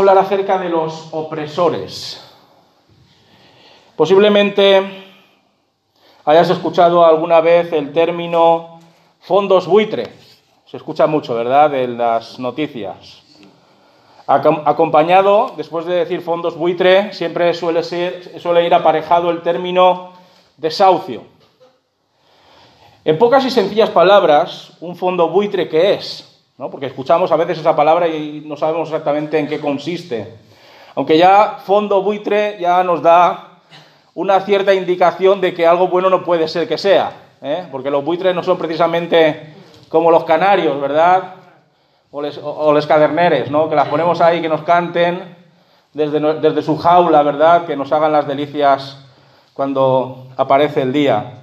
hablar acerca de los opresores. Posiblemente hayas escuchado alguna vez el término fondos buitre. Se escucha mucho, ¿verdad?, en las noticias. Acompañado, después de decir fondos buitre, siempre suele, suele ir aparejado el término desahucio. En pocas y sencillas palabras, un fondo buitre, ¿qué es? Porque escuchamos a veces esa palabra y no sabemos exactamente en qué consiste. Aunque ya fondo buitre ya nos da una cierta indicación de que algo bueno no puede ser que sea, ¿eh? porque los buitres no son precisamente como los canarios, ¿verdad? O, los caderneres, ¿no? que las ponemos ahí que nos canten desde, desde su jaula, ¿verdad? Que nos hagan las delicias cuando aparece el día.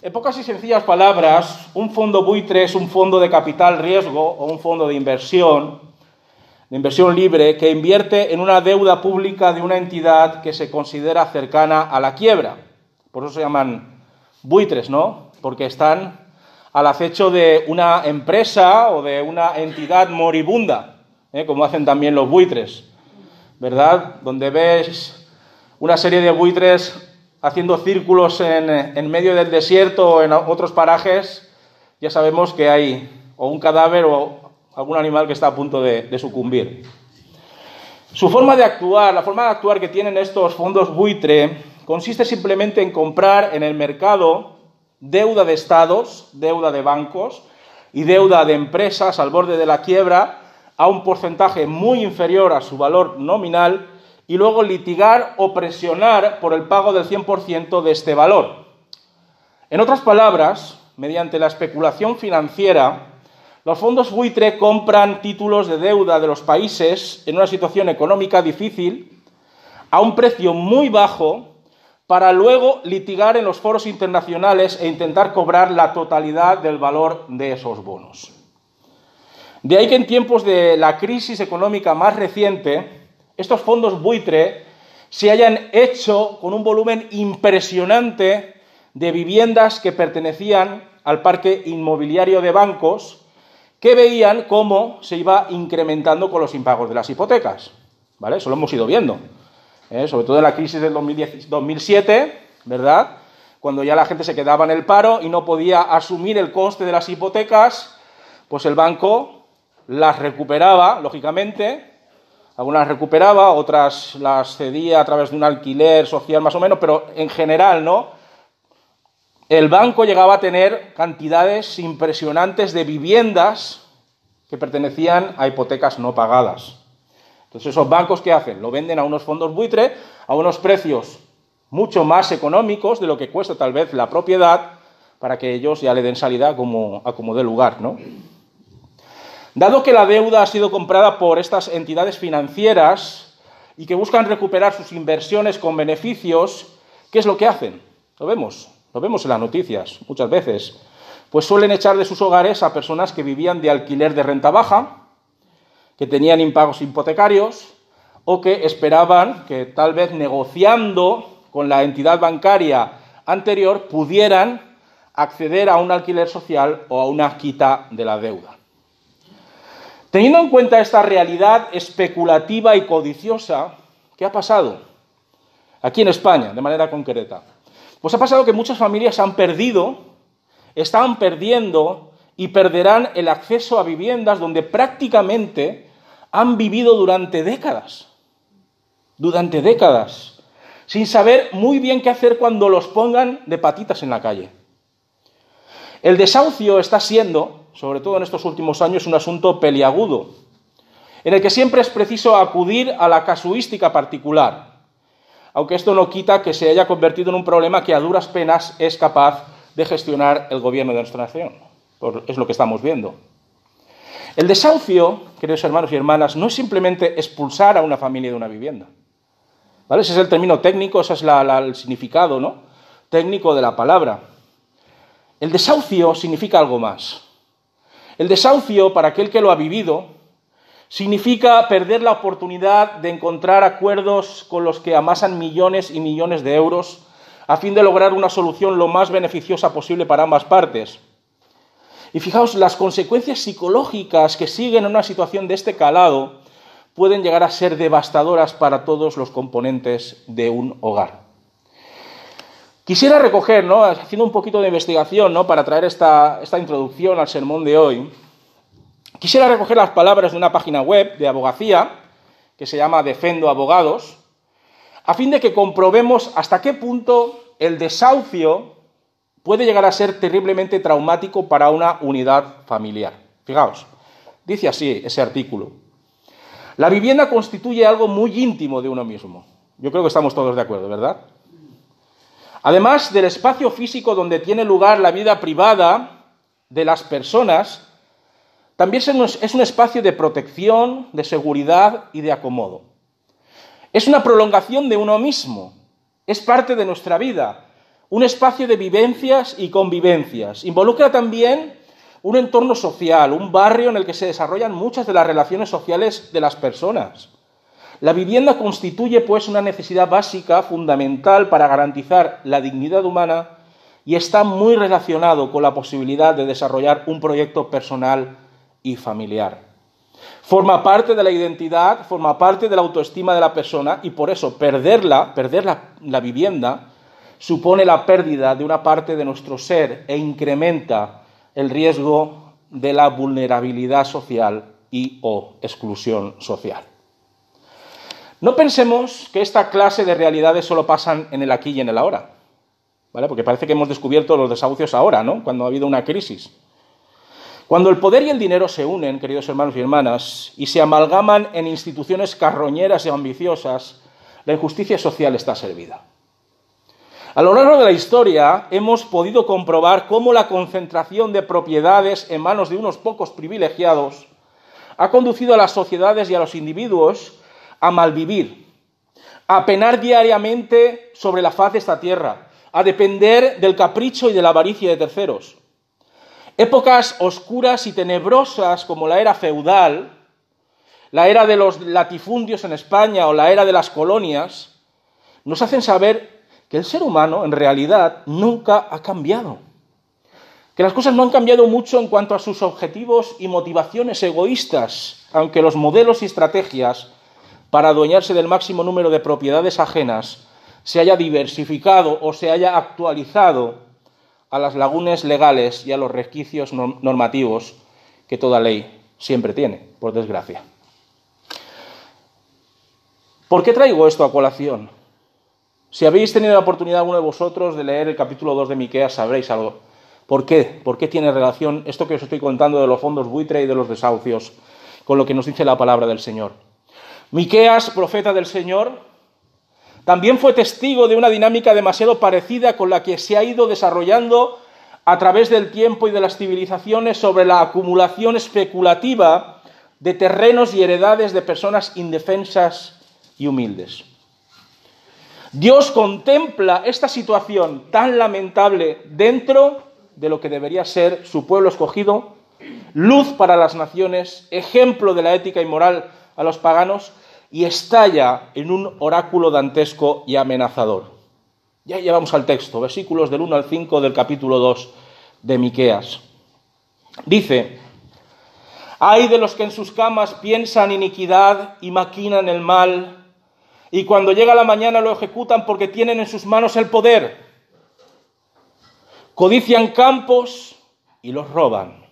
En pocas y sencillas palabras, un fondo buitre es un fondo de capital riesgo o un fondo de inversión, de inversión libre, que invierte en una deuda pública de una entidad que se considera cercana a la quiebra. Por eso se llaman buitres, ¿no? Porque están al acecho de una empresa o de una entidad moribunda, ¿eh? como hacen también los buitres, ¿verdad? Donde ves una serie de buitres haciendo círculos en, medio del desierto o en otros parajes, ya sabemos que hay o un cadáver o algún animal que está a punto de, de sucumbir. Su forma de actuar, la forma de actuar que tienen estos fondos buitre, consiste simplemente en comprar en el mercado deuda de estados, deuda de bancos y deuda de empresas al borde de la quiebra a un porcentaje muy inferior a su valor nominal y luego litigar o presionar por el pago del 100% de este valor. En otras palabras, mediante la especulación financiera, los fondos buitre compran títulos de deuda de los países en una situación económica difícil a un precio muy bajo para luego litigar en los foros internacionales e intentar cobrar la totalidad del valor de esos bonos. De ahí que en tiempos de la crisis económica más reciente, estos fondos buitre se hayan hecho con un volumen impresionante de viviendas que pertenecían al parque inmobiliario de bancos que veían cómo se iba incrementando con los impagos de las hipotecas. ¿Vale? Eso lo hemos ido viendo. ¿eh? Sobre todo en la crisis del 2007, ¿verdad? Cuando ya la gente se quedaba en el paro y no podía asumir el coste de las hipotecas, pues el banco las recuperaba, lógicamente, algunas recuperaba, otras las cedía a través de un alquiler social más o menos, pero en general, ¿no? El banco llegaba a tener cantidades impresionantes de viviendas que pertenecían a hipotecas no pagadas. Entonces, esos bancos, ¿qué hacen? Lo venden a unos fondos buitre a unos precios mucho más económicos de lo que cuesta tal vez la propiedad para que ellos ya le den salida como, a como lugar, ¿no? Dado que la deuda ha sido comprada por estas entidades financieras y que buscan recuperar sus inversiones con beneficios, ¿qué es lo que hacen? Lo vemos, lo vemos en las noticias muchas veces. Pues suelen echar de sus hogares a personas que vivían de alquiler de renta baja, que tenían impagos hipotecarios o que esperaban que tal vez negociando con la entidad bancaria anterior pudieran acceder a un alquiler social o a una quita de la deuda. Teniendo en cuenta esta realidad especulativa y codiciosa, ¿qué ha pasado? Aquí en España, de manera concreta. Pues ha pasado que muchas familias han perdido, están perdiendo y perderán el acceso a viviendas donde prácticamente han vivido durante décadas. Durante décadas. Sin saber muy bien qué hacer cuando los pongan de patitas en la calle. El desahucio está siendo sobre todo en estos últimos años, un asunto peliagudo, en el que siempre es preciso acudir a la casuística particular, aunque esto no quita que se haya convertido en un problema que a duras penas es capaz de gestionar el gobierno de nuestra nación. Es lo que estamos viendo. El desahucio, queridos hermanos y hermanas, no es simplemente expulsar a una familia de una vivienda. Ese es el término técnico, ese es el significado ¿no? técnico de la palabra. El desahucio significa algo más. El desahucio, para aquel que lo ha vivido, significa perder la oportunidad de encontrar acuerdos con los que amasan millones y millones de euros a fin de lograr una solución lo más beneficiosa posible para ambas partes. Y fijaos, las consecuencias psicológicas que siguen en una situación de este calado pueden llegar a ser devastadoras para todos los componentes de un hogar. Quisiera recoger, ¿no? haciendo un poquito de investigación para traer esta, esta introducción al sermón de hoy, quisiera recoger las palabras de una página web de abogacía que se llama Defendo Abogados, a fin de que comprobemos hasta qué punto el desahucio puede llegar a ser terriblemente traumático para una unidad familiar. Fijaos, dice así ese artículo. La vivienda constituye algo muy íntimo de uno mismo. Yo creo que estamos todos de acuerdo, ¿verdad? Además del espacio físico donde tiene lugar la vida privada de las personas, también es un espacio de protección, de seguridad y de acomodo. Es una prolongación de uno mismo, es parte de nuestra vida, un espacio de vivencias y convivencias. Involucra también un entorno social, un barrio en el que se desarrollan muchas de las relaciones sociales de las personas. La vivienda constituye, pues, una necesidad básica, fundamental para garantizar la dignidad humana y está muy relacionado con la posibilidad de desarrollar un proyecto personal y familiar. Forma parte de la identidad, forma parte de la autoestima de la persona y por eso perderla, perder la, la vivienda, supone la pérdida de una parte de nuestro ser e incrementa el riesgo de la vulnerabilidad social y o exclusión social. No pensemos que esta clase de realidades solo pasan en el aquí y en el ahora, ¿vale? Porque parece que hemos descubierto los desahucios ahora, ¿no? Cuando ha habido una crisis. Cuando el poder y el dinero se unen, queridos hermanos y hermanas, y se amalgaman en instituciones carroñeras y ambiciosas, la injusticia social está servida. A lo largo de la historia hemos podido comprobar cómo la concentración de propiedades en manos de unos pocos privilegiados ha conducido a las sociedades y a los individuos a malvivir, a penar diariamente sobre la faz de esta tierra, a depender del capricho y de la avaricia de terceros. Épocas oscuras y tenebrosas como la era feudal, la era de los latifundios en España o la era de las colonias, nos hacen saber que el ser humano en realidad nunca ha cambiado. Que las cosas no han cambiado mucho en cuanto a sus objetivos y motivaciones egoístas, aunque los modelos y estrategias para adueñarse del máximo número de propiedades ajenas se haya diversificado o se haya actualizado a las lagunas legales y a los resquicios normativos que toda ley siempre tiene, por desgracia. ¿Por qué traigo esto a colación? Si habéis tenido la oportunidad alguno de vosotros de leer el capítulo 2 de Miqueas, sabréis algo. ¿Por qué? ¿Por qué tiene relación esto que os estoy contando de los fondos buitre y de los desahucios con lo que nos dice la palabra del Señor? Miqueas, profeta del Señor, también fue testigo de una dinámica demasiado parecida con la que se ha ido desarrollando a través del tiempo y de las civilizaciones sobre la acumulación especulativa de terrenos y heredades de personas indefensas y humildes. Dios contempla esta situación tan lamentable dentro de lo que debería ser su pueblo escogido, luz para las naciones, ejemplo de la ética y moral a los paganos y estalla en un oráculo dantesco y amenazador. Ya llevamos al texto, versículos del 1 al 5 del capítulo 2 de Miqueas. Dice: Hay de los que en sus camas piensan iniquidad y maquinan el mal, y cuando llega la mañana lo ejecutan porque tienen en sus manos el poder. Codician campos y los roban,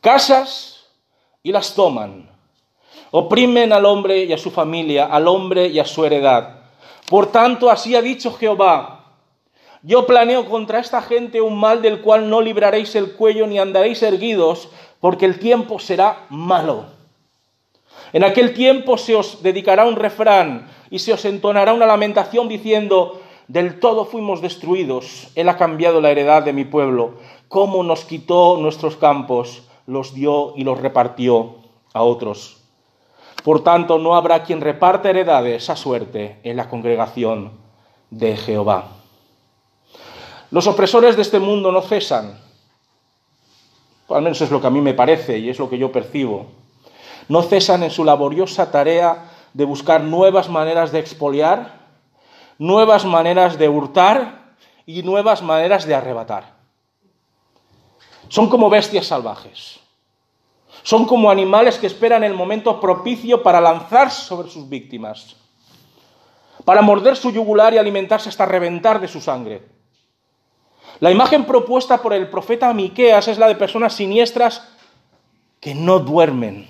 casas y las toman Oprimen al hombre y a su familia, al hombre y a su heredad. Por tanto, así ha dicho Jehová, yo planeo contra esta gente un mal del cual no libraréis el cuello ni andaréis erguidos, porque el tiempo será malo. En aquel tiempo se os dedicará un refrán y se os entonará una lamentación diciendo, del todo fuimos destruidos, Él ha cambiado la heredad de mi pueblo, cómo nos quitó nuestros campos, los dio y los repartió a otros. Por tanto, no habrá quien reparte heredades a suerte en la congregación de Jehová. Los opresores de este mundo no cesan, al menos es lo que a mí me parece y es lo que yo percibo, no cesan en su laboriosa tarea de buscar nuevas maneras de expoliar, nuevas maneras de hurtar y nuevas maneras de arrebatar. Son como bestias salvajes Son como animales que esperan el momento propicio para lanzarse sobre sus víctimas, para morder su yugular y alimentarse hasta reventar de su sangre. La imagen propuesta por el profeta Miqueas es la de personas siniestras que no duermen.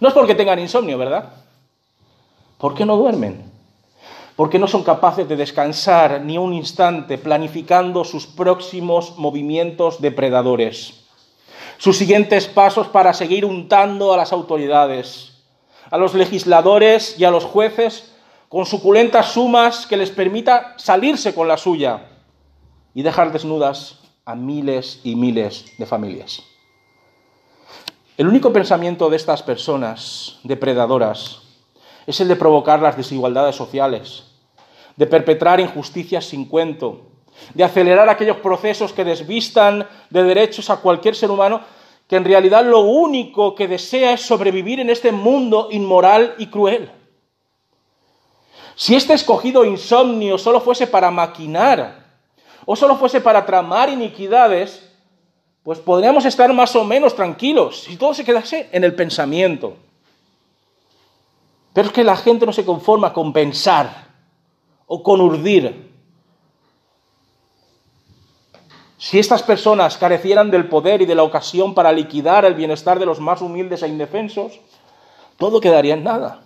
No es porque tengan insomnio, ¿verdad? ¿Por qué no duermen? Porque no son capaces de descansar ni un instante planificando sus próximos movimientos depredadores, sus siguientes pasos para seguir untando a las autoridades, a los legisladores y a los jueces con suculentas sumas que les permita salirse con la suya y dejar desnudas a miles y miles de familias. El único pensamiento de estas personas depredadoras es el de provocar las desigualdades sociales, de perpetrar injusticias sin cuento, de acelerar aquellos procesos que desvistan de derechos a cualquier ser humano que en realidad lo único que desea es sobrevivir en este mundo inmoral y cruel. Si este escogido insomnio solo fuese para maquinar o solo fuese para tramar iniquidades, pues podríamos estar más o menos tranquilos si todo se quedase en el pensamiento. Pero es que la gente no se conforma con pensar o con urdir. Si estas personas carecieran del poder y de la ocasión para liquidar el bienestar de los más humildes e indefensos, todo quedaría en nada.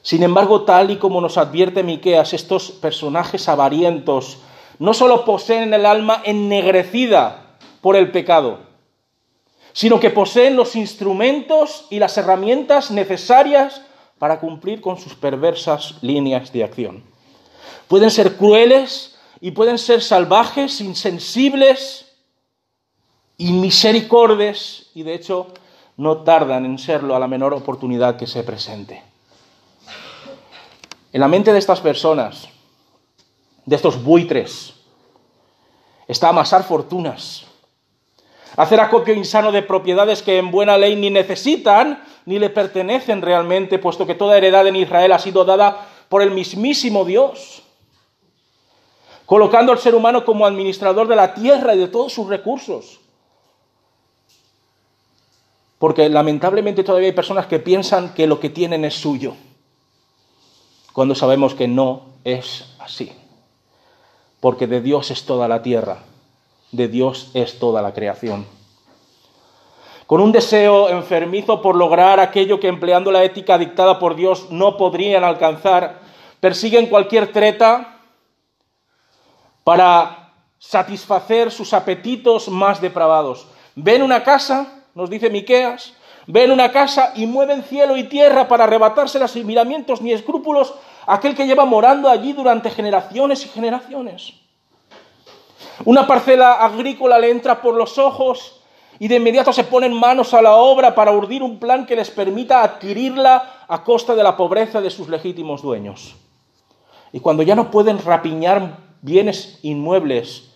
Sin embargo, tal y como nos advierte Miqueas, estos personajes avarientos no solo poseen el alma ennegrecida por el pecado, sino que poseen los instrumentos y las herramientas necesarias para cumplir con sus perversas líneas de acción. Pueden ser crueles y pueden ser salvajes, insensibles, inmisericordes y de hecho no tardan en serlo a la menor oportunidad que se presente. En la mente de estas personas, de estos buitres, está amasar fortunas, hacer acopio insano de propiedades que en buena ley ni necesitan ni le pertenecen realmente, puesto que toda heredad en Israel ha sido dada por el mismísimo Dios, colocando al ser humano como administrador de la tierra y de todos sus recursos. Porque lamentablemente todavía hay personas que piensan que lo que tienen es suyo, cuando sabemos que no es así. Porque de Dios es toda la tierra de Dios es toda la creación. Con un deseo enfermizo por lograr aquello que empleando la ética dictada por Dios no podrían alcanzar, persiguen cualquier treta para satisfacer sus apetitos más depravados. Ven una casa, nos dice Miqueas, ven una casa y mueven cielo y tierra para arrebatársela sin miramientos ni escrúpulos aquel que lleva morando allí durante generaciones y generaciones. Una parcela agrícola le entra por los ojos y de inmediato se ponen manos a la obra para urdir un plan que les permita adquirirla a costa de la pobreza de sus legítimos dueños. Y cuando ya no pueden rapiñar bienes inmuebles,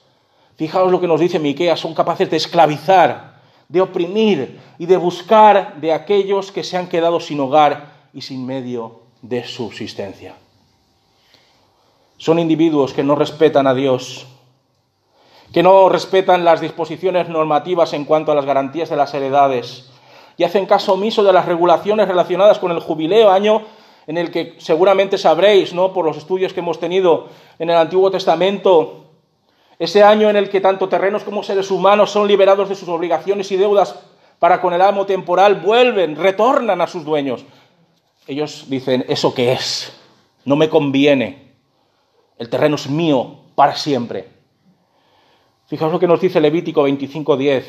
fijaos lo que nos dice Miqueas, son capaces de esclavizar, de oprimir y de buscar de aquellos que se han quedado sin hogar y sin medio de subsistencia. Son individuos que no respetan a Dios, que no respetan las disposiciones normativas en cuanto a las garantías de las heredades y hacen caso omiso de las regulaciones relacionadas con el jubileo, año en el que seguramente sabréis, ¿no? por los estudios que hemos tenido en el Antiguo Testamento, ese año en el que tanto terrenos como seres humanos son liberados de sus obligaciones y deudas para con el amo temporal, vuelven, retornan a sus dueños. Ellos dicen, ¿eso qué es? No me conviene. El terreno es mío para siempre. Fijaos lo que nos dice Levítico 25:10,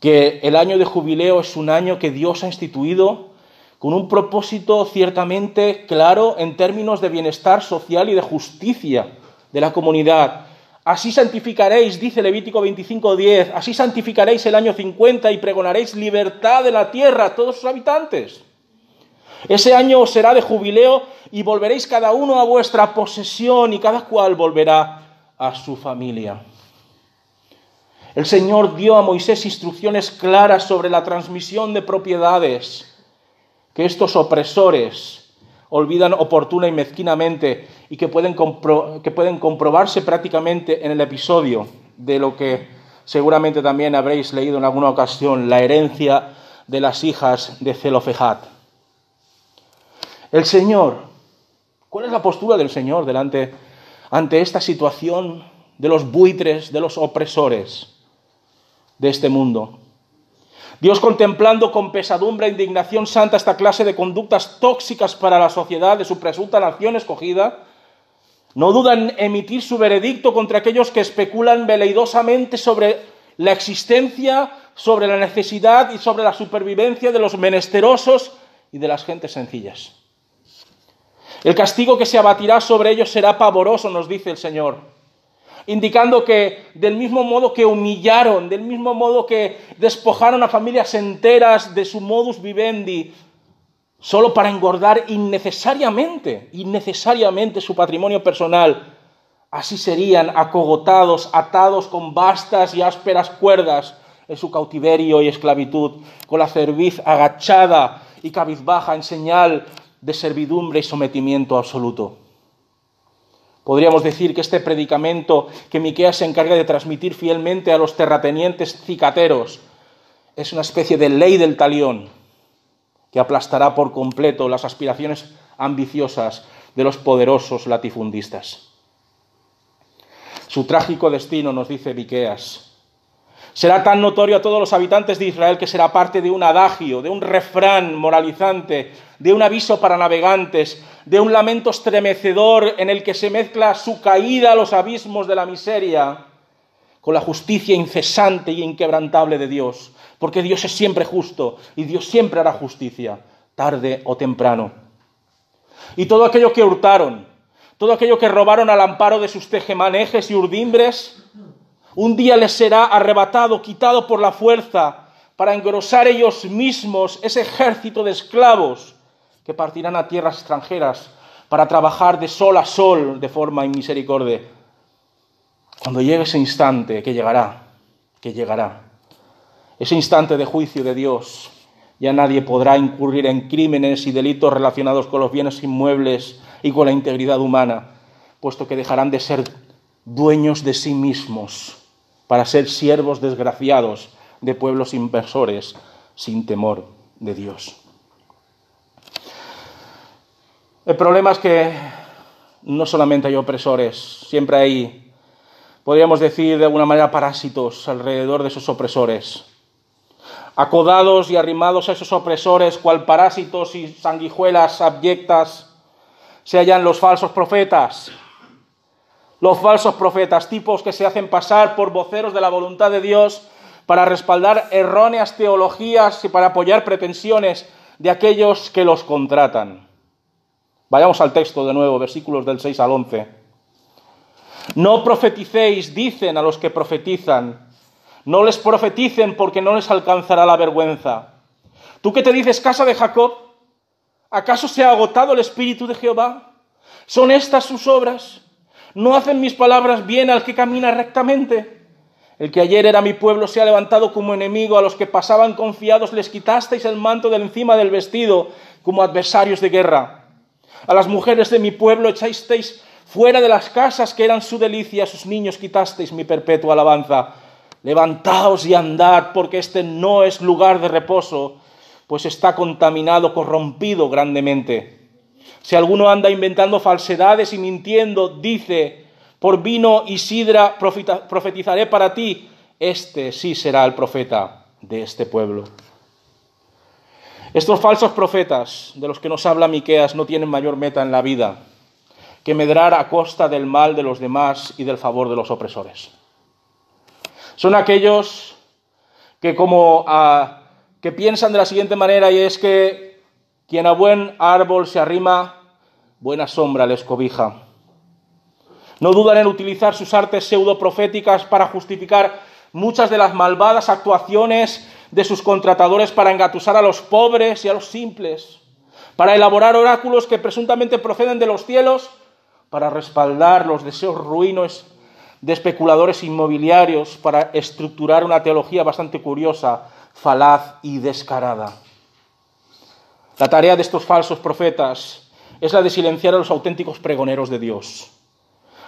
que el año de jubileo es un año que Dios ha instituido con un propósito ciertamente claro en términos de bienestar social y de justicia de la comunidad. Así santificaréis, dice Levítico 25:10, así santificaréis el año 50 y pregonaréis libertad de la tierra a todos sus habitantes. Ese año será de jubileo y volveréis cada uno a vuestra posesión y cada cual volverá a su familia. El Señor dio a Moisés instrucciones claras sobre la transmisión de propiedades que estos opresores olvidan oportuna y mezquinamente y que pueden, que pueden comprobarse prácticamente en el episodio de lo que seguramente también habréis leído en alguna ocasión la herencia de las hijas de Zelofejat. El Señor, ¿cuál es la postura del Señor delante ante esta situación de los buitres, de los opresores de este mundo? Dios contemplando con pesadumbre e indignación santa esta clase de conductas tóxicas para la sociedad de su presunta nación escogida, no duda en emitir su veredicto contra aquellos que especulan veleidosamente sobre la existencia, sobre la necesidad y sobre la supervivencia de los menesterosos y de las gentes sencillas. El castigo que se abatirá sobre ellos será pavoroso, nos dice el Señor, indicando que del mismo modo que humillaron, del mismo modo que despojaron a familias enteras de su modus vivendi, solo para engordar innecesariamente, innecesariamente su patrimonio personal, así serían acogotados, atados con vastas y ásperas cuerdas en su cautiverio y esclavitud, con la cerviz agachada y cabizbaja en señal de servidumbre y sometimiento absoluto. Podríamos decir que este predicamento que Miqueas se encarga de transmitir fielmente a los terratenientes cicateros es una especie de ley del talión que aplastará por completo las aspiraciones ambiciosas de los poderosos latifundistas. Su trágico destino, nos dice Miqueas, será tan notorio a todos los habitantes de Israel que será parte de un adagio, de un refrán moralizante, de un aviso para navegantes, de un lamento estremecedor en el que se mezcla su caída a los abismos de la miseria con la justicia incesante y inquebrantable de Dios, porque Dios es siempre justo y Dios siempre hará justicia, tarde o temprano. Y todo aquello que hurtaron, todo aquello que robaron al amparo de sus tejemanejes y urdimbres, un día les será arrebatado, quitado por la fuerza, para engrosar ellos mismos ese ejército de esclavos que partirán a tierras extranjeras para trabajar de sol a sol de forma inmisericordia. Cuando llegue ese instante, que llegará, que llegará, ese instante de juicio de Dios, ya nadie podrá incurrir en crímenes y delitos relacionados con los bienes inmuebles y con la integridad humana, puesto que dejarán de ser dueños de sí mismos para ser siervos desgraciados de pueblos inversores sin temor de Dios. El problema es que no solamente hay opresores, siempre hay, podríamos decir de alguna manera, parásitos alrededor de esos opresores. Acodados y arrimados a esos opresores, cual parásitos y sanguijuelas abyectas, se hallan los falsos profetas. Los falsos profetas, tipos que se hacen pasar por voceros de la voluntad de Dios para respaldar erróneas teologías y para apoyar pretensiones de aquellos que los contratan. Vayamos al texto de nuevo, versículos del 6 al 11. No profeticéis, dicen a los que profetizan. No les profeticen porque no les alcanzará la vergüenza. ¿Tú qué te dices, casa de Jacob? ¿Acaso se ha agotado el espíritu de Jehová? ¿Son estas sus obras? ¿No hacen mis palabras bien al que camina rectamente? El que ayer era mi pueblo se ha levantado como enemigo, a los que pasaban confiados les quitasteis el manto de encima del vestido como adversarios de guerra. A las mujeres de mi pueblo echasteis fuera de las casas que eran su delicia, a sus niños quitasteis mi perpetua alabanza. Levantaos y andad, porque este no es lugar de reposo, pues está contaminado, corrompido grandemente. Si alguno anda inventando falsedades y mintiendo, dice, por vino y sidra profetizaré para ti, este sí será el profeta de este pueblo. Estos falsos profetas de los que nos habla Miqueas no tienen mayor meta en la vida que medrar a costa del mal de los demás y del favor de los opresores. Son aquellos que como ah, que piensan de la siguiente manera y es que quien a buen árbol se arrima, buena sombra les cobija. No dudan en utilizar sus artes pseudoproféticas para justificar muchas de las malvadas actuaciones de sus contratadores para engatusar a los pobres y a los simples, para elaborar oráculos que presuntamente proceden de los cielos, para respaldar los deseos ruinos de especuladores inmobiliarios, para estructurar una teología bastante curiosa, falaz y descarada. La tarea de estos falsos profetas es la de silenciar a los auténticos pregoneros de Dios.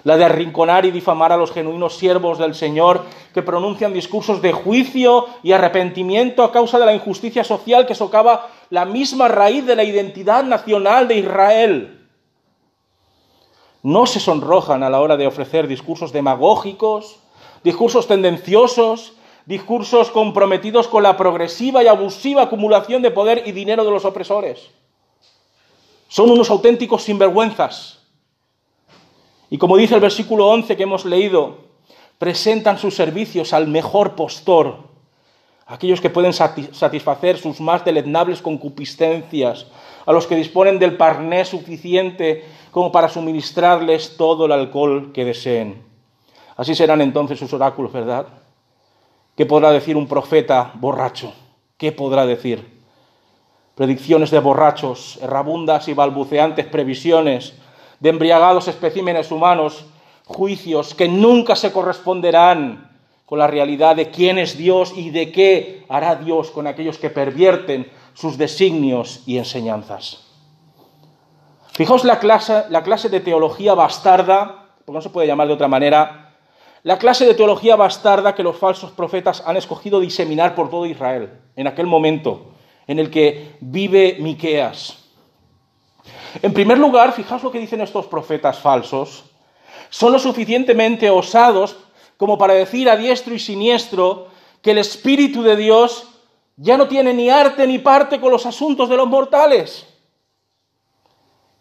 la de arrinconar y difamar a los genuinos siervos del Señor que pronuncian discursos de juicio y arrepentimiento a causa de la injusticia social que socava la misma raíz de la identidad nacional de Israel. No se sonrojan a la hora de ofrecer discursos demagógicos, discursos tendenciosos, discursos comprometidos con la progresiva y abusiva acumulación de poder y dinero de los opresores. Son unos auténticos sinvergüenzas. Y como dice el versículo 11 que hemos leído, presentan sus servicios al mejor postor, aquellos que pueden satisfacer sus más deleznables concupiscencias, a los que disponen del parné suficiente como para suministrarles todo el alcohol que deseen. Así serán entonces sus oráculos, ¿verdad? ¿Qué podrá decir un profeta borracho? ¿Qué podrá decir? Predicciones de borrachos, errabundas y balbuceantes previsiones, de embriagados especímenes humanos, juicios que nunca se corresponderán con la realidad de quién es Dios y de qué hará Dios con aquellos que pervierten sus designios y enseñanzas. Fijaos la clase, la clase de teología bastarda, porque no se puede llamar de otra manera, la clase de teología bastarda que los falsos profetas han escogido diseminar por todo Israel en aquel momento en el que vive Miqueas. En primer lugar, fijaos lo que dicen estos profetas falsos. Son lo suficientemente osados como para decir a diestro y siniestro que el Espíritu de Dios ya no tiene ni arte ni parte con los asuntos de los mortales.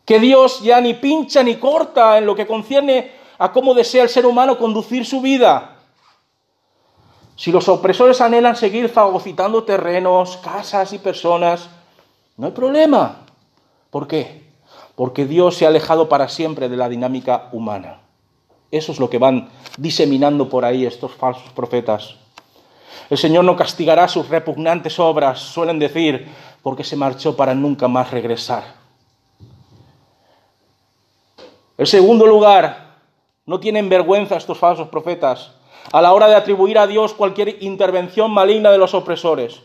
Que Dios ya ni pincha ni corta en lo que concierne a cómo desea el ser humano conducir su vida. Si los opresores anhelan seguir fagocitando terrenos, casas y personas, no hay problema. ¿Por qué? Porque Dios se ha alejado para siempre de la dinámica humana. Eso es lo que van diseminando por ahí estos falsos profetas. El Señor no castigará sus repugnantes obras, suelen decir, porque se marchó para nunca más regresar. En segundo lugar, no tienen vergüenza estos falsos profetas a la hora de atribuir a Dios cualquier intervención maligna de los opresores.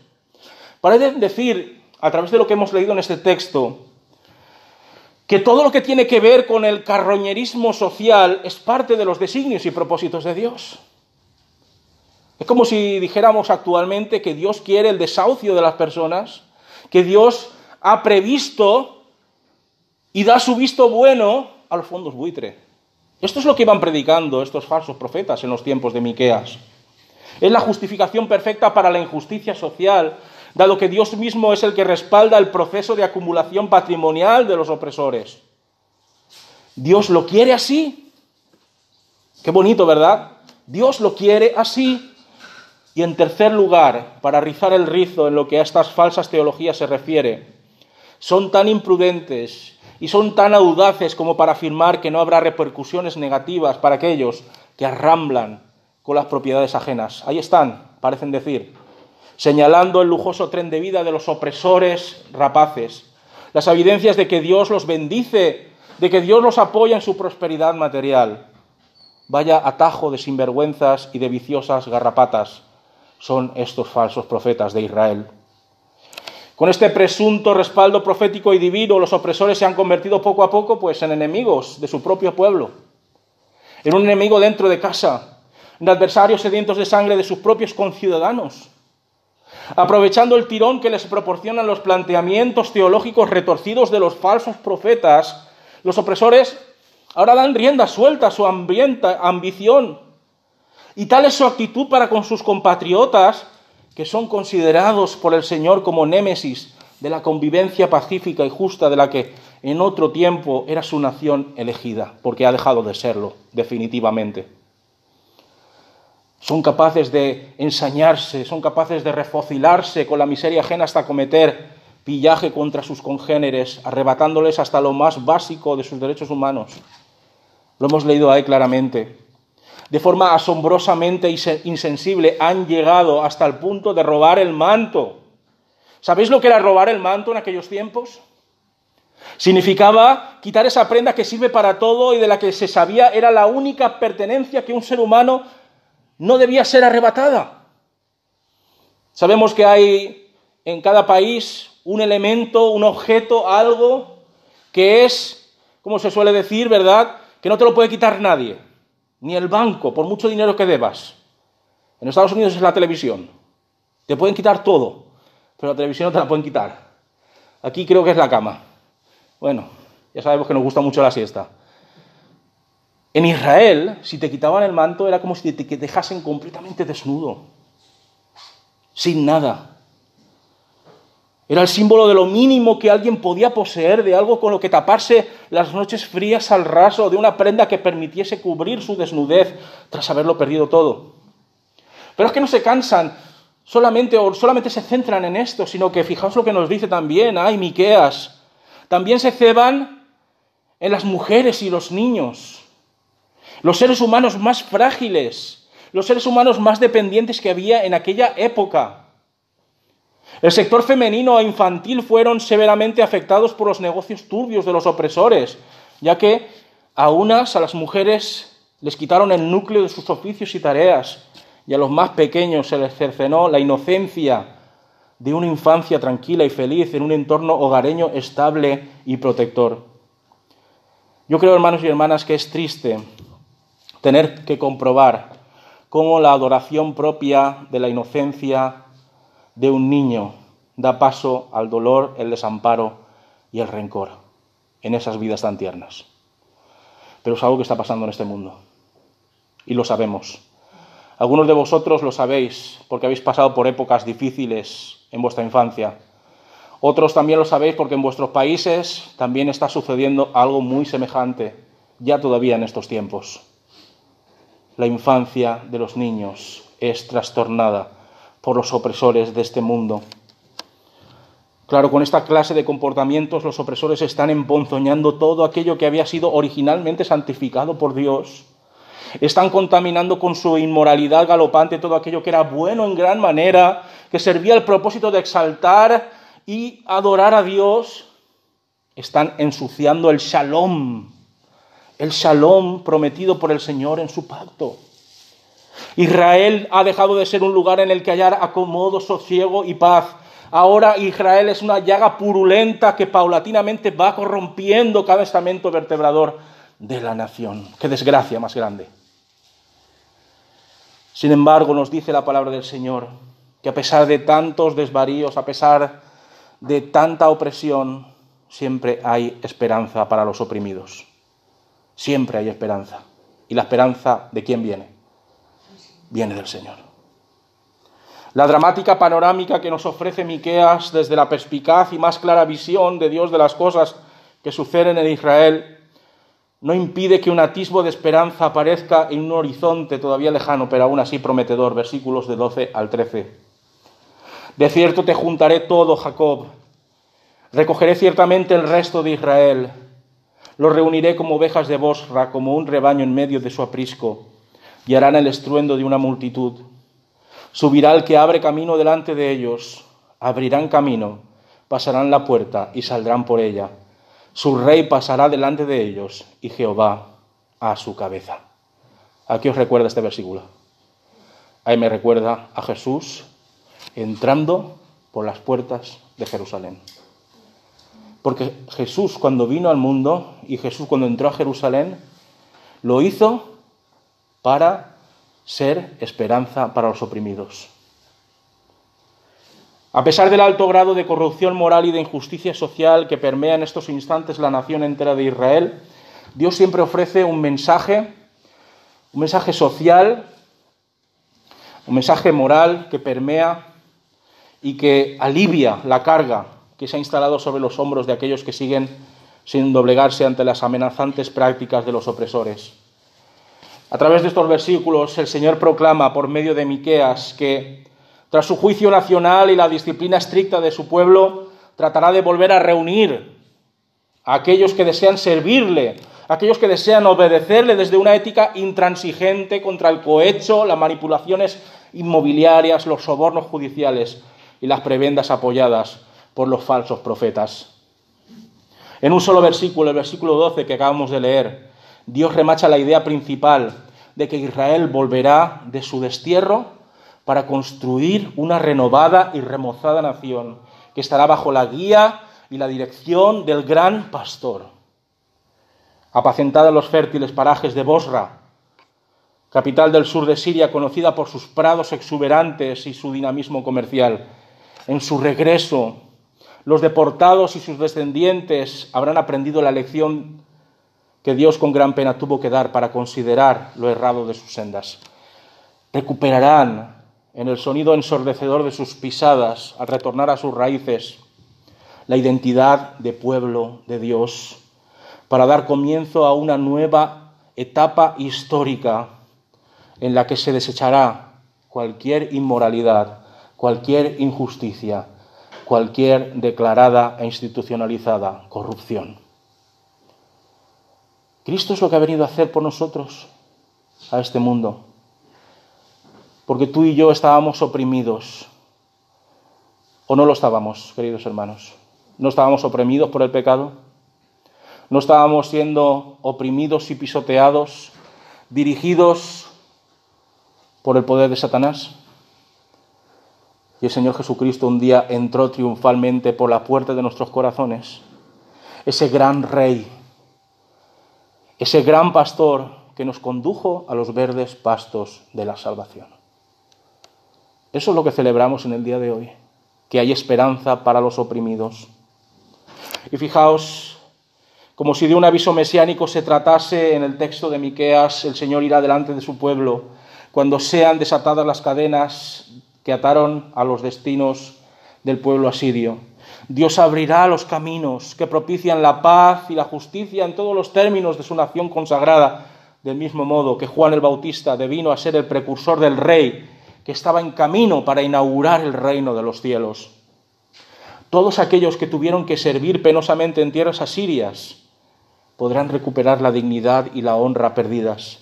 Parecen decir, a través de lo que hemos leído en este texto, que todo lo que tiene que ver con el carroñerismo social es parte de los designios y propósitos de Dios. Es como si dijéramos actualmente que Dios quiere el desahucio de las personas, que Dios ha previsto y da su visto bueno a los fondos buitre. Esto es lo que iban predicando estos falsos profetas en los tiempos de Miqueas. Es la justificación perfecta para la injusticia social, dado que Dios mismo es el que respalda el proceso de acumulación patrimonial de los opresores. Dios lo quiere así. Qué bonito, ¿verdad? Dios lo quiere así. Y en tercer lugar, para rizar el rizo en lo que a estas falsas teologías se refiere, son tan imprudentes y son tan audaces como para afirmar que no habrá repercusiones negativas para aquellos que arramblan con las propiedades ajenas. Ahí están, parecen decir, señalando el lujoso tren de vida de los opresores rapaces, las evidencias de que Dios los bendice, de que Dios los apoya en su prosperidad material. Vaya atajo de sinvergüenzas y de viciosas garrapatas son estos falsos profetas de Israel. Con este presunto respaldo profético y divino, los opresores se han convertido poco a poco pues, en enemigos de su propio pueblo, en un enemigo dentro de casa, en adversarios sedientos de sangre de sus propios conciudadanos. Aprovechando el tirón que les proporcionan los planteamientos teológicos retorcidos de los falsos profetas, los opresores ahora dan rienda suelta a su ambición. Y tal es su actitud para con sus compatriotas que son considerados por el Señor como némesis de la convivencia pacífica y justa de la que en otro tiempo era su nación elegida, porque ha dejado de serlo definitivamente. Son capaces de ensañarse, son capaces de refocilarse con la miseria ajena hasta cometer pillaje contra sus congéneres, arrebatándoles hasta lo más básico de sus derechos humanos. Lo hemos leído ahí claramente de forma asombrosamente insensible, han llegado hasta el punto de robar el manto. ¿Sabéis lo que era robar el manto en aquellos tiempos? Significaba quitar esa prenda que sirve para todo y de la que se sabía era la única pertenencia que un ser humano no debía ser arrebatada. Sabemos que hay en cada país un elemento, un objeto, algo que es, como se suele decir, ¿verdad? que no te lo puede quitar nadie, ni el banco, por mucho dinero que debas. En Estados Unidos es la televisión. Te pueden quitar todo, pero la televisión no te la pueden quitar. Aquí creo que es la cama. Bueno, ya sabemos que nos gusta mucho la siesta. En Israel, si te quitaban el manto, era como si te dejasen completamente desnudo, sin nada. Era el símbolo de lo mínimo que alguien podía poseer, de algo con lo que taparse las noches frías al raso, de una prenda que permitiese cubrir su desnudez tras haberlo perdido todo. Pero es que no se cansan solamente o solamente se centran en esto, sino que fijaos lo que nos dice también, ay, Miqueas, también se ceban en las mujeres y los niños, los seres humanos más frágiles, los seres humanos más dependientes que había en aquella época. El sector femenino e infantil fueron severamente afectados por los negocios turbios de los opresores, ya que a unas, a las mujeres, les quitaron el núcleo de sus oficios y tareas, y a los más pequeños se les cercenó la inocencia de una infancia tranquila y feliz en un entorno hogareño estable y protector. Yo creo, hermanos y hermanas, que es triste tener que comprobar cómo la adoración propia de la inocencia de un niño da paso al dolor, el desamparo y el rencor en esas vidas tan tiernas. Pero es algo que está pasando en este mundo. Y lo sabemos. Algunos de vosotros lo sabéis porque habéis pasado por épocas difíciles en vuestra infancia. Otros también lo sabéis porque en vuestros países también está sucediendo algo muy semejante, ya todavía en estos tiempos. La infancia de los niños es trastornada por los opresores de este mundo. Claro, con esta clase de comportamientos los opresores están emponzoñando todo aquello que había sido originalmente santificado por Dios están contaminando con su inmoralidad galopante todo aquello que era bueno en gran manera, que servía al propósito de exaltar y adorar a Dios. Están ensuciando el shalom, el shalom prometido por el Señor en su pacto. Israel ha dejado de ser un lugar en el que hallar acomodo, sosiego y paz. Ahora Israel es una llaga purulenta que paulatinamente va corrompiendo cada estamento vertebrador de la nación. Qué desgracia más grande. Sin embargo, nos dice la palabra del Señor que a pesar de tantos desvaríos, a pesar de tanta opresión, siempre hay esperanza para los oprimidos. Siempre hay esperanza. ¿Y la esperanza de quién viene? Viene del Señor. La dramática panorámica que nos ofrece Miqueas desde la perspicaz y más clara visión de Dios de las cosas que suceden en Israel no impide que un atisbo de esperanza aparezca en un horizonte todavía lejano, pero aún así prometedor. Versículos de 12 al 13. De cierto te juntaré todo, Jacob. Recogeré ciertamente el resto de Israel. Los reuniré como ovejas de Bosra, como un rebaño en medio de su aprisco, y harán el estruendo de una multitud. Subirá el que abre camino delante de ellos, abrirán camino, pasarán la puerta y saldrán por ella su rey pasará delante de ellos y Jehová a su cabeza. ¿A qué os recuerda este versículo? Ahí me recuerda a Jesús entrando por las puertas de Jerusalén. Porque Jesús cuando vino al mundo y Jesús cuando entró a Jerusalén, lo hizo para ser esperanza para los oprimidos. A pesar del alto grado de corrupción moral y de injusticia social que permea en estos instantes la nación entera de Israel, Dios siempre ofrece un mensaje, un mensaje social, un mensaje moral que permea y que alivia la carga que se ha instalado sobre los hombros de aquellos que siguen sin doblegarse ante las amenazantes prácticas de los opresores. A través de estos versículos el Señor proclama por medio de Miqueas que tras su juicio nacional y la disciplina estricta de su pueblo, tratará de volver a reunir a aquellos que desean servirle, a aquellos que desean obedecerle desde una ética intransigente contra el cohecho, las manipulaciones inmobiliarias, los sobornos judiciales y las prebendas apoyadas por los falsos profetas. En un solo versículo, el versículo 12 que acabamos de leer, Dios remacha la idea principal de que Israel volverá de su destierro para construir una renovada y remozada nación que estará bajo la guía y la dirección del gran pastor. apacentada en los fértiles parajes de Bosra, capital del sur de Siria, conocida por sus prados exuberantes y su dinamismo comercial. En su regreso, los deportados y sus descendientes habrán aprendido la lección que Dios con gran pena tuvo que dar para considerar lo errado de sus sendas. Recuperarán en el sonido ensordecedor de sus pisadas, al retornar a sus raíces, la identidad de pueblo de Dios, para dar comienzo a una nueva etapa histórica en la que se desechará cualquier inmoralidad, cualquier injusticia, cualquier declarada e institucionalizada corrupción. Cristo es lo que ha venido a hacer por nosotros, a este mundo. Porque tú y yo estábamos oprimidos. ¿O no lo estábamos, queridos hermanos? ¿No estábamos oprimidos por el pecado? ¿No estábamos siendo oprimidos y pisoteados, dirigidos por el poder de Satanás? Y el Señor Jesucristo un día entró triunfalmente por la puerta de nuestros corazones. Ese gran rey ese gran pastor que nos condujo a los verdes pastos de la salvación. Eso es lo que celebramos en el día de hoy, que hay esperanza para los oprimidos. Y fijaos, como si de un aviso mesiánico se tratase en el texto de Miqueas, el Señor irá delante de su pueblo cuando sean desatadas las cadenas que ataron a los destinos del pueblo asirio. Dios abrirá los caminos que propician la paz y la justicia en todos los términos de su nación consagrada, del mismo modo que Juan el Bautista devino a ser el precursor del rey que estaba en camino para inaugurar el reino de los cielos. Todos aquellos que tuvieron que servir penosamente en tierras asirias podrán recuperar la dignidad y la honra perdidas.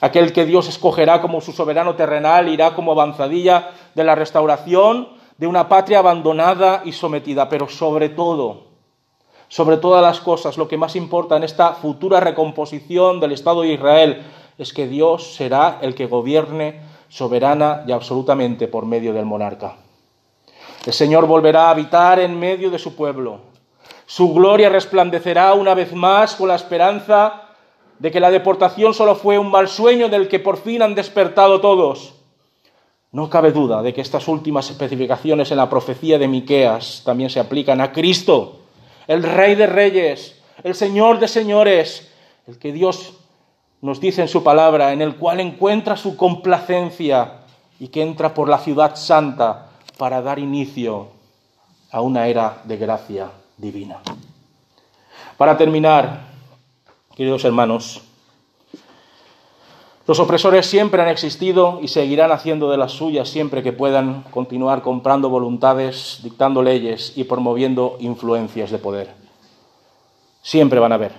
Aquel que Dios escogerá como su soberano terrenal irá como avanzadilla de la restauración de una patria abandonada y sometida, pero sobre todo, sobre todas las cosas, lo que más importa en esta futura recomposición del Estado de Israel es que Dios será el que gobierne soberana y absolutamente por medio del monarca. El Señor volverá a habitar en medio de su pueblo. Su gloria resplandecerá una vez más con la esperanza de que la deportación solo fue un mal sueño del que por fin han despertado todos no cabe duda de que estas últimas especificaciones en la profecía de Miqueas también se aplican a Cristo, el Rey de Reyes, el Señor de Señores, el que Dios nos dice en su palabra, en el cual encuentra su complacencia y que entra por la ciudad santa para dar inicio a una era de gracia divina. Para terminar, queridos hermanos, los opresores siempre han existido y seguirán haciendo de las suyas siempre que puedan continuar comprando voluntades, dictando leyes y promoviendo influencias de poder. Siempre van a haber.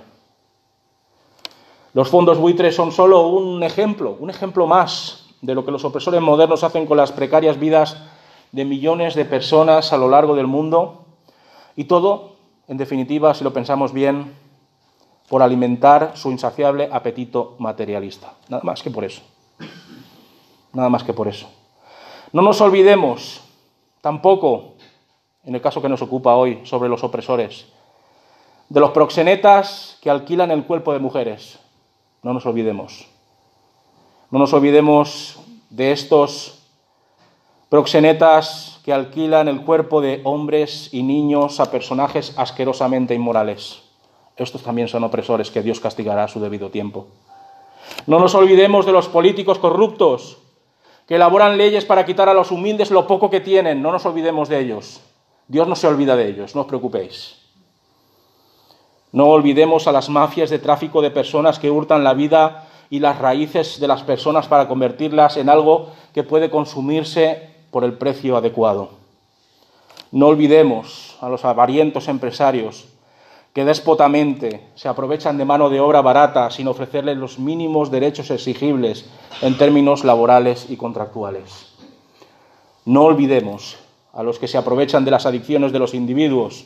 Los fondos buitres son solo un ejemplo, un ejemplo más de lo que los opresores modernos hacen con las precarias vidas de millones de personas a lo largo del mundo. Y todo, en definitiva, si lo pensamos bien, por alimentar su insaciable apetito materialista. Nada más que por eso. Nada más que por eso. No nos olvidemos tampoco, en el caso que nos ocupa hoy, sobre los opresores, de los proxenetas que alquilan el cuerpo de mujeres. No nos olvidemos. No nos olvidemos de estos proxenetas que alquilan el cuerpo de hombres y niños a personajes asquerosamente inmorales. Estos también son opresores que Dios castigará a su debido tiempo. No nos olvidemos de los políticos corruptos que elaboran leyes para quitar a los humildes lo poco que tienen. No nos olvidemos de ellos. Dios no se olvida de ellos, no os preocupéis. No olvidemos a las mafias de tráfico de personas que hurtan la vida y las raíces de las personas para convertirlas en algo que puede consumirse por el precio adecuado. No olvidemos a los avarientos empresarios que despotamente se aprovechan de mano de obra barata sin ofrecerles los mínimos derechos exigibles en términos laborales y contractuales. No olvidemos a los que se aprovechan de las adicciones de los individuos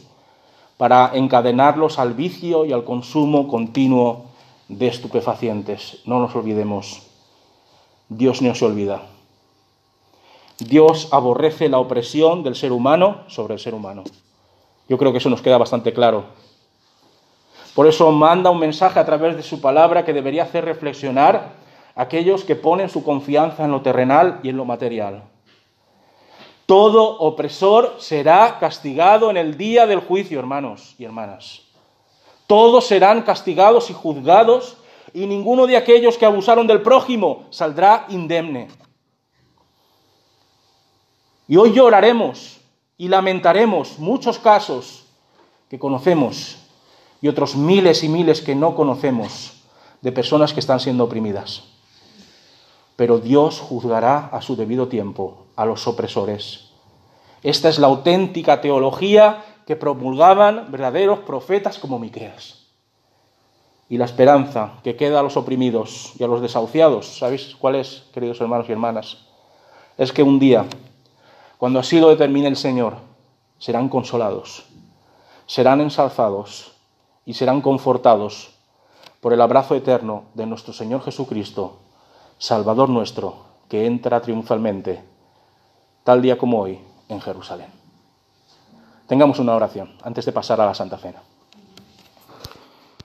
para encadenarlos al vicio y al consumo continuo de estupefacientes. No nos olvidemos. Dios no se olvida. Dios aborrece la opresión del ser humano sobre el ser humano. Yo creo que eso nos queda bastante claro Por eso manda un mensaje a través de su palabra que debería hacer reflexionar a aquellos que ponen su confianza en lo terrenal y en lo material. Todo opresor será castigado en el día del juicio, hermanos y hermanas. Todos serán castigados y juzgados y ninguno de aquellos que abusaron del prójimo saldrá indemne. Y hoy lloraremos y lamentaremos muchos casos que conocemos y otros miles y miles que no conocemos de personas que están siendo oprimidas. Pero Dios juzgará a su debido tiempo a los opresores. Esta es la auténtica teología que promulgaban verdaderos profetas como Miqueas. Y la esperanza que queda a los oprimidos y a los desahuciados, ¿sabéis cuál es, queridos hermanos y hermanas? Es que un día, cuando así lo determine el Señor, serán consolados, serán ensalzados y serán confortados por el abrazo eterno de nuestro Señor Jesucristo, Salvador nuestro, que entra triunfalmente, tal día como hoy, en Jerusalén. Tengamos una oración antes de pasar a la Santa Cena.